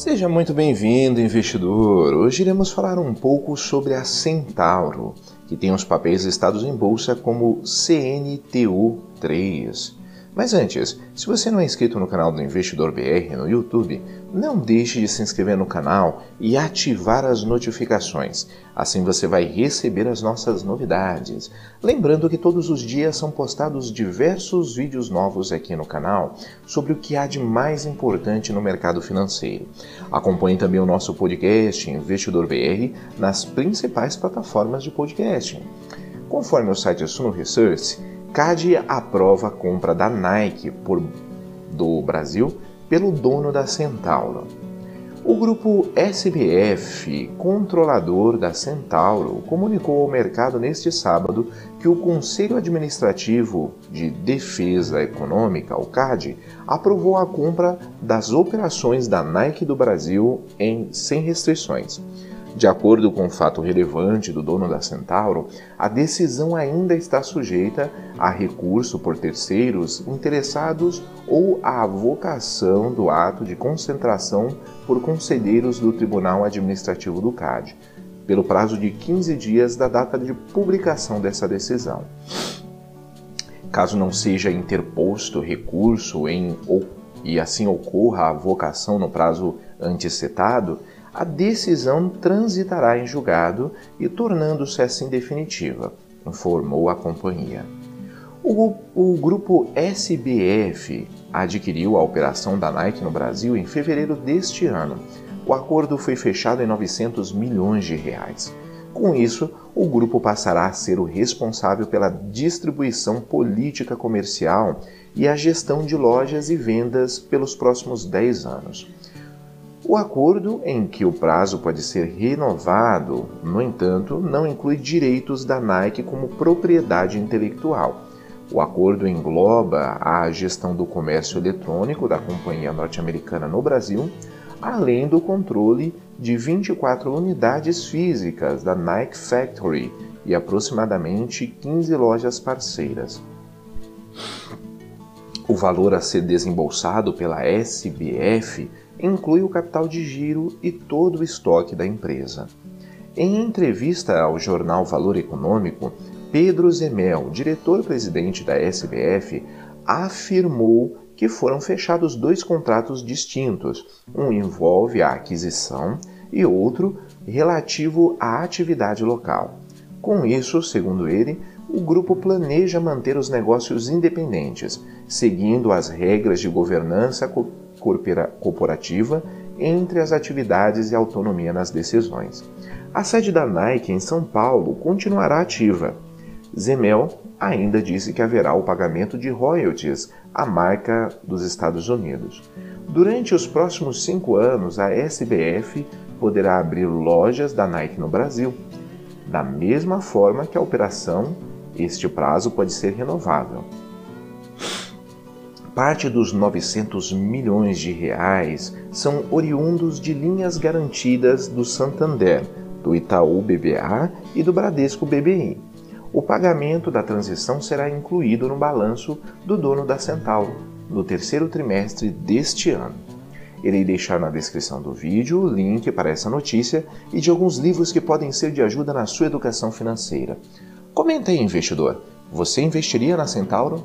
Seja muito bem-vindo, investidor. Hoje iremos falar um pouco sobre a Centauro, que tem os papéis listados em bolsa como CNTU3. Mas antes, se você não é inscrito no canal do Investidor BR no YouTube, não deixe de se inscrever no canal e ativar as notificações. Assim você vai receber as nossas novidades. Lembrando que todos os dias são postados diversos vídeos novos aqui no canal sobre o que há de mais importante no mercado financeiro. Acompanhe também o nosso podcast Investidor BR nas principais plataformas de podcasting. Conforme o site Suno Research, CAD aprova a compra da Nike por, do Brasil pelo dono da Centauro. O grupo SBF, controlador da Centauro, comunicou ao mercado neste sábado que o Conselho Administrativo de Defesa Econômica, o CAD, aprovou a compra das operações da Nike do Brasil em sem restrições. De acordo com o fato relevante do dono da Centauro, a decisão ainda está sujeita a recurso por terceiros interessados ou à avocação do ato de concentração por conselheiros do Tribunal Administrativo do CAD, pelo prazo de 15 dias da data de publicação dessa decisão. Caso não seja interposto recurso em, ou, e assim ocorra a avocação no prazo antecitado, a decisão transitará em julgado e tornando-se assim definitiva, informou a companhia. O, o, grupo SBF adquiriu a operação da Nike no Brasil em fevereiro deste ano. O acordo foi fechado em 900 milhões de reais. Com isso, o grupo passará a ser o responsável pela distribuição política comercial e a gestão de lojas e vendas pelos próximos 10 anos. O acordo, em que o prazo pode ser renovado, no entanto, não inclui direitos da Nike como propriedade intelectual. O acordo engloba a gestão do comércio eletrônico da companhia norte-americana no Brasil, além do controle de 24 unidades físicas da Nike Factory e aproximadamente 15 lojas parceiras. O valor a ser desembolsado pela SBF inclui o capital de giro e todo o estoque da empresa. Em entrevista ao jornal Valor Econômico, Pedro Zemel, diretor-presidente da SBF, afirmou que foram fechados dois contratos distintos. Um envolve a aquisição e outro relativo à atividade local. Com isso, segundo ele, o grupo planeja manter os negócios independentes, seguindo as regras de governança corporativa entre as atividades e autonomia nas decisões. A sede da Nike em São Paulo continuará ativa. Zemel ainda disse que haverá o pagamento de royalties à marca dos Estados Unidos. Durante os próximos cinco anos, a SBF poderá abrir lojas da Nike no Brasil. Da mesma forma que a operação, este prazo pode ser renovável. Parte dos 900 milhões de reais são oriundos de linhas garantidas do Santander, do Itaú BBA e do Bradesco BBI. O pagamento da transição será incluído no balanço do dono da Centauro no terceiro trimestre deste ano. Irei deixar na descrição do vídeo o link para essa notícia e de alguns livros que podem ser de ajuda na sua educação financeira. Comenta aí, investidor. Você investiria na Centauro?